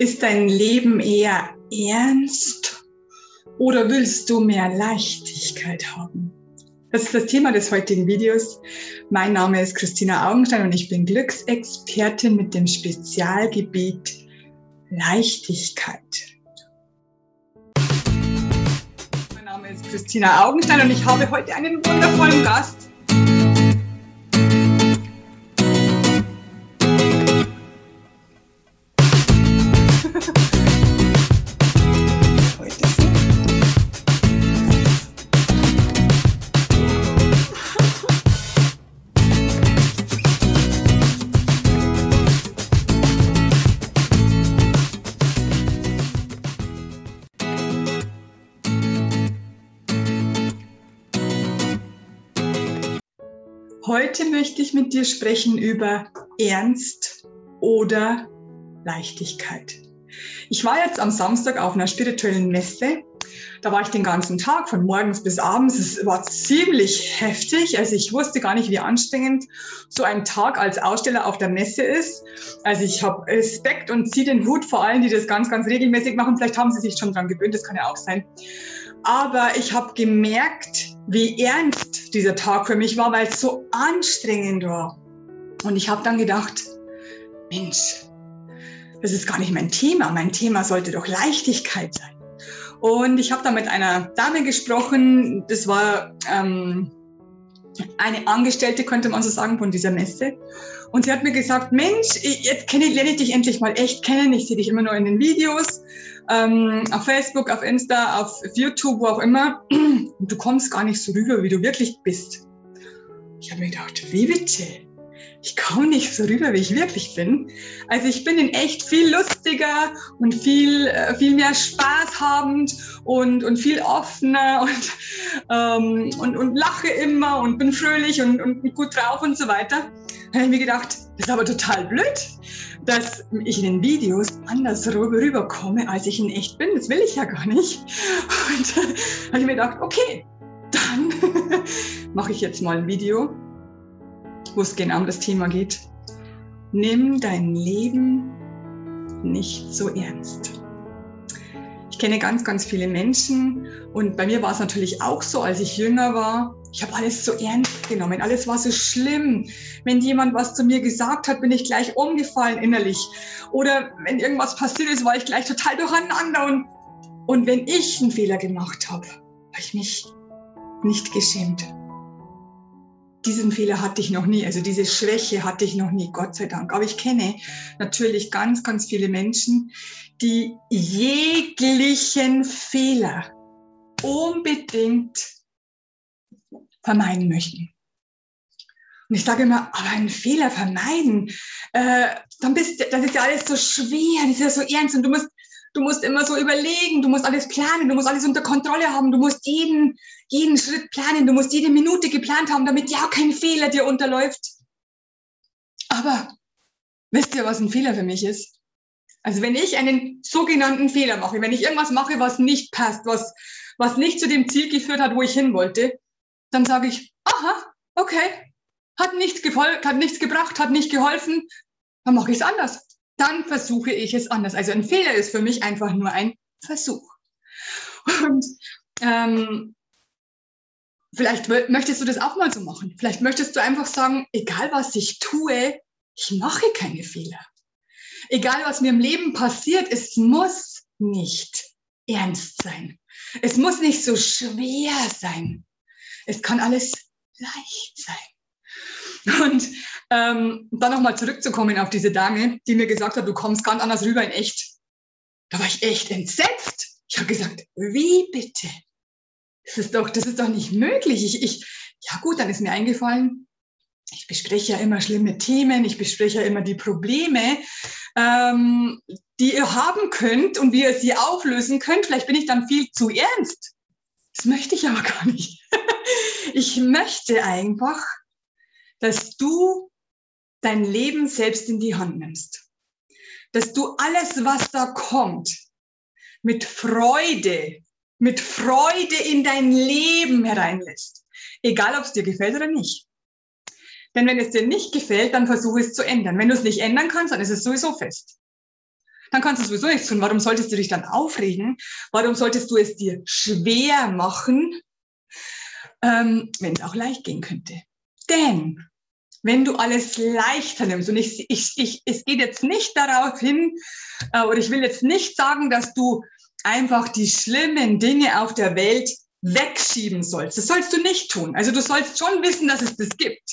Ist dein Leben eher ernst oder willst du mehr Leichtigkeit haben? Das ist das Thema des heutigen Videos. Mein Name ist Christina Augenstein und ich bin Glücksexpertin mit dem Spezialgebiet Leichtigkeit. Mein Name ist Christina Augenstein und ich habe heute einen wundervollen Gast. Heute möchte ich mit dir sprechen über Ernst oder Leichtigkeit. Ich war jetzt am Samstag auf einer spirituellen Messe. Da war ich den ganzen Tag, von morgens bis abends. Es war ziemlich heftig. Also ich wusste gar nicht, wie anstrengend so ein Tag als Aussteller auf der Messe ist. Also ich habe Respekt und ziehe den Hut vor allen, die das ganz, ganz regelmäßig machen. Vielleicht haben sie sich schon dran gewöhnt, das kann ja auch sein. Aber ich habe gemerkt, wie ernst dieser Tag für mich war, weil es so anstrengend war. Und ich habe dann gedacht, Mensch, das ist gar nicht mein Thema. Mein Thema sollte doch Leichtigkeit sein. Und ich habe da mit einer Dame gesprochen, das war ähm, eine Angestellte, könnte man so sagen, von dieser Messe. Und sie hat mir gesagt, Mensch, jetzt kenne, lerne ich dich endlich mal echt kennen. Ich sehe dich immer nur in den Videos, ähm, auf Facebook, auf Insta, auf YouTube, wo auch immer. Und du kommst gar nicht so rüber, wie du wirklich bist. Ich habe mir gedacht, wie bitte? ich komme nicht so rüber, wie ich wirklich bin. Also ich bin in echt viel lustiger und viel, äh, viel mehr Spaß habend und, und viel offener und, ähm, und, und lache immer und bin fröhlich und, und gut drauf und so weiter. Da habe ich mir gedacht, das ist aber total blöd, dass ich in den Videos anders rüberkomme, als ich in echt bin. Das will ich ja gar nicht. Und da habe ich mir gedacht, okay, dann mache ich jetzt mal ein Video wo es genau um das Thema geht. Nimm dein Leben nicht so ernst. Ich kenne ganz, ganz viele Menschen und bei mir war es natürlich auch so, als ich jünger war. Ich habe alles so ernst genommen, alles war so schlimm. Wenn jemand was zu mir gesagt hat, bin ich gleich umgefallen innerlich. Oder wenn irgendwas passiert ist, war ich gleich total durcheinander. Und, und wenn ich einen Fehler gemacht habe, habe ich mich nicht geschämt diesen Fehler hatte ich noch nie, also diese Schwäche hatte ich noch nie, Gott sei Dank. Aber ich kenne natürlich ganz, ganz viele Menschen, die jeglichen Fehler unbedingt vermeiden möchten. Und ich sage immer, aber einen Fehler vermeiden, äh, dann bist, das ist ja alles so schwer, das ist ja so ernst und du musst Du musst immer so überlegen, du musst alles planen, du musst alles unter Kontrolle haben, du musst jeden, jeden Schritt planen, du musst jede Minute geplant haben, damit ja kein Fehler dir unterläuft. Aber wisst ihr, was ein Fehler für mich ist? Also wenn ich einen sogenannten Fehler mache, wenn ich irgendwas mache, was nicht passt, was, was nicht zu dem Ziel geführt hat, wo ich hin wollte, dann sage ich, aha, okay, hat nichts, hat nichts gebracht, hat nicht geholfen, dann mache ich es anders dann versuche ich es anders. Also ein Fehler ist für mich einfach nur ein Versuch. Und ähm, vielleicht möchtest du das auch mal so machen. Vielleicht möchtest du einfach sagen, egal was ich tue, ich mache keine Fehler. Egal was mir im Leben passiert, es muss nicht ernst sein. Es muss nicht so schwer sein. Es kann alles leicht sein. Und ähm, dann nochmal zurückzukommen auf diese Dame, die mir gesagt hat, du kommst ganz anders rüber in echt. Da war ich echt entsetzt. Ich habe gesagt, wie bitte? Das ist doch, das ist doch nicht möglich. Ich, ich, ja gut, dann ist mir eingefallen, ich bespreche ja immer schlimme Themen, ich bespreche ja immer die Probleme, ähm, die ihr haben könnt und wie ihr sie auflösen könnt. Vielleicht bin ich dann viel zu ernst. Das möchte ich aber gar nicht. ich möchte einfach, dass du dein Leben selbst in die Hand nimmst. Dass du alles, was da kommt, mit Freude, mit Freude in dein Leben hereinlässt. Egal, ob es dir gefällt oder nicht. Denn wenn es dir nicht gefällt, dann versuche es zu ändern. Wenn du es nicht ändern kannst, dann ist es sowieso fest. dann kannst du sowieso nichts tun. Warum solltest du dich dann aufregen? Warum solltest du es dir schwer machen, ähm, wenn es auch leicht gehen könnte? Denn wenn du alles leichter nimmst, und ich, ich, ich, es geht jetzt nicht darauf hin, äh, oder ich will jetzt nicht sagen, dass du einfach die schlimmen Dinge auf der Welt wegschieben sollst. Das sollst du nicht tun. Also du sollst schon wissen, dass es das gibt.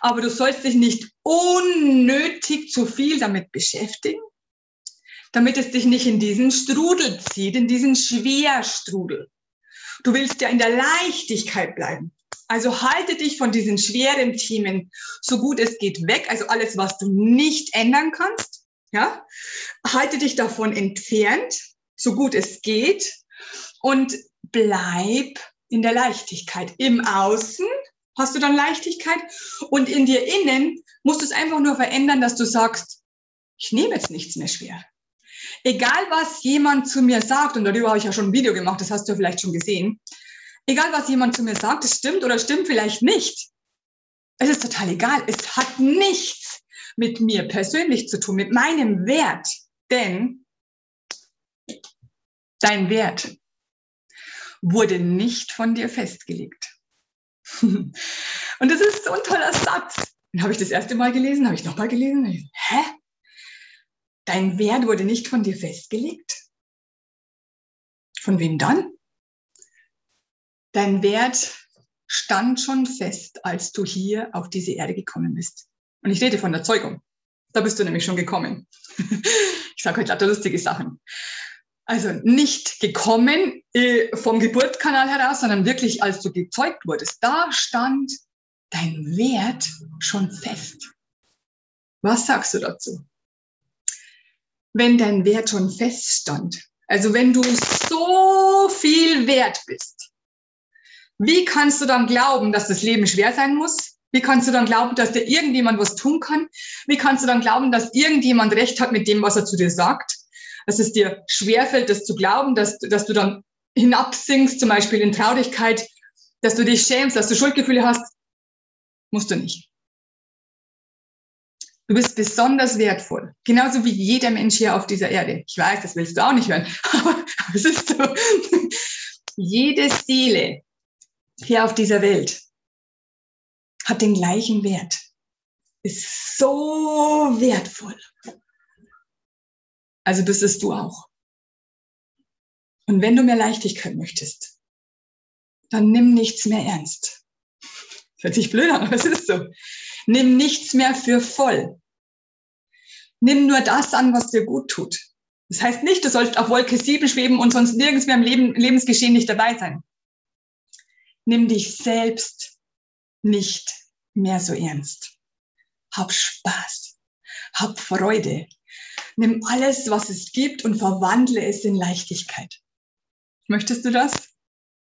Aber du sollst dich nicht unnötig zu viel damit beschäftigen, damit es dich nicht in diesen Strudel zieht, in diesen Schwerstrudel. Du willst ja in der Leichtigkeit bleiben. Also halte dich von diesen schweren Themen so gut es geht weg. Also alles, was du nicht ändern kannst. Ja, halte dich davon entfernt, so gut es geht. Und bleib in der Leichtigkeit. Im Außen hast du dann Leichtigkeit und in dir innen musst du es einfach nur verändern, dass du sagst, ich nehme jetzt nichts mehr schwer. Egal was jemand zu mir sagt, und darüber habe ich ja schon ein Video gemacht, das hast du ja vielleicht schon gesehen, egal was jemand zu mir sagt, es stimmt oder stimmt vielleicht nicht. Es ist total egal. Es hat nichts mit mir persönlich zu tun, mit meinem Wert. Denn dein Wert wurde nicht von dir festgelegt. Und das ist so ein toller Satz. Den habe ich das erste Mal gelesen, habe ich nochmal gelesen. Ich, Hä? Dein Wert wurde nicht von dir festgelegt? Von wem dann? Dein Wert stand schon fest, als du hier auf diese Erde gekommen bist. Und ich rede von der Zeugung. Da bist du nämlich schon gekommen. ich sage heute lauter lustige Sachen. Also nicht gekommen äh, vom Geburtskanal heraus, sondern wirklich, als du gezeugt wurdest. Da stand dein Wert schon fest. Was sagst du dazu? Wenn dein Wert schon feststand, also wenn du so viel wert bist, wie kannst du dann glauben, dass das Leben schwer sein muss? Wie kannst du dann glauben, dass dir irgendjemand was tun kann? Wie kannst du dann glauben, dass irgendjemand recht hat mit dem, was er zu dir sagt? Dass es dir schwerfällt, das zu glauben, dass, dass du dann hinabsinkst, zum Beispiel in Traurigkeit, dass du dich schämst, dass du Schuldgefühle hast? Musst du nicht. Du bist besonders wertvoll. Genauso wie jeder Mensch hier auf dieser Erde. Ich weiß, das willst du auch nicht hören, aber es ist so. Jede Seele hier auf dieser Welt hat den gleichen Wert, ist so wertvoll. Also bist es du auch. Und wenn du mehr Leichtigkeit möchtest, dann nimm nichts mehr ernst. Das hört sich blöd an, aber es ist so. Nimm nichts mehr für voll. Nimm nur das an, was dir gut tut. Das heißt nicht, du sollst auf Wolke 7 schweben und sonst nirgends mehr im Leben, Lebensgeschehen nicht dabei sein nimm dich selbst nicht mehr so ernst. Hab Spaß, hab Freude. Nimm alles, was es gibt und verwandle es in Leichtigkeit. Möchtest du das?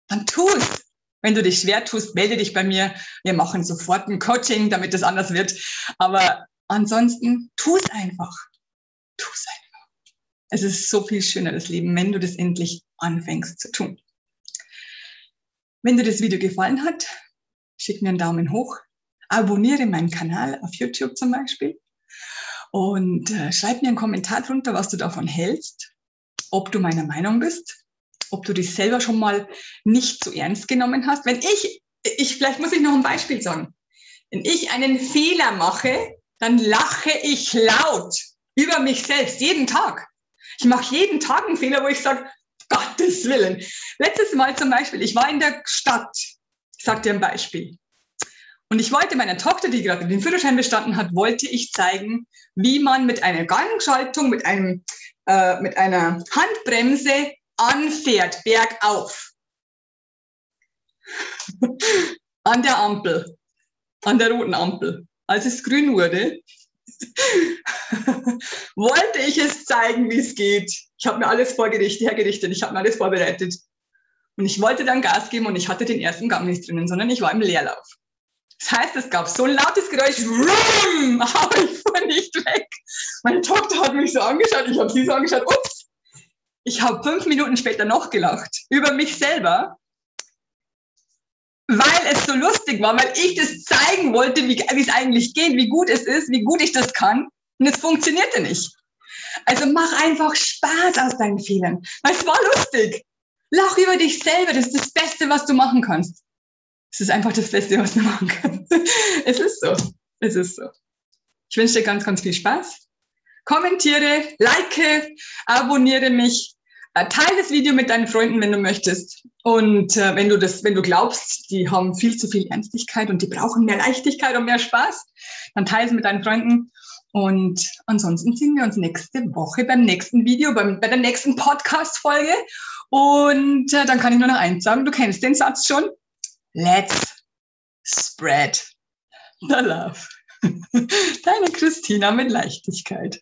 Dann tu es. Wenn du dich schwer tust, melde dich bei mir. Wir machen sofort ein Coaching, damit es anders wird. Aber ansonsten, tu es einfach. Tu es einfach. Es ist so viel schöner, das Leben, wenn du das endlich anfängst zu tun. Wenn dir das Video gefallen hat, schick mir einen Daumen hoch, abonniere meinen Kanal auf YouTube zum Beispiel und äh, schreib mir einen Kommentar drunter, was du davon hältst, ob du meiner Meinung bist, ob du dich selber schon mal nicht so ernst genommen hast. Wenn ich, ich, vielleicht muss ich noch ein Beispiel sagen. Wenn ich einen Fehler mache, dann lache ich laut über mich selbst, jeden Tag. Ich mache jeden Tag einen Fehler, wo ich sage, Gottes Willen. Letztes Mal zum Beispiel, ich war in der Stadt. Ich sag dir ein Beispiel. Und ich wollte meiner Tochter, die gerade den Führerschein bestanden hat, wollte ich zeigen, wie man mit einer Gangschaltung, mit, einem, äh, mit einer Handbremse anfährt, bergauf. an der Ampel, an der roten Ampel. Als es grün wurde, wollte ich es zeigen, wie es geht. Ich habe mir alles vorgerichtet, hergerichtet, ich habe mir alles vorbereitet. Und ich wollte dann Gas geben und ich hatte den ersten Gang nicht drinnen, sondern ich war im Leerlauf. Das heißt, es gab so ein lautes Geräusch, aber ich fuhr nicht weg. Meine Tochter hat mich so angeschaut, ich habe sie so angeschaut, ups. Ich habe fünf Minuten später noch gelacht über mich selber, weil es so lustig war, weil ich das zeigen wollte, wie es eigentlich geht, wie gut es ist, wie gut ich das kann. Und es funktionierte nicht. Also mach einfach Spaß aus deinen Fehlern. Weil es war lustig. Lach über dich selber. Das ist das Beste, was du machen kannst. Es ist einfach das Beste, was du machen kannst. Es ist so. Es ist so. Ich wünsche dir ganz, ganz viel Spaß. Kommentiere, like, abonniere mich, äh, teile das Video mit deinen Freunden, wenn du möchtest. Und äh, wenn du das, wenn du glaubst, die haben viel zu viel Ernstigkeit und die brauchen mehr Leichtigkeit und mehr Spaß, dann teile es mit deinen Freunden. Und ansonsten sehen wir uns nächste Woche beim nächsten Video, beim, bei der nächsten Podcast-Folge. Und äh, dann kann ich nur noch eins sagen, du kennst den Satz schon. Let's spread the love. Deine Christina mit Leichtigkeit.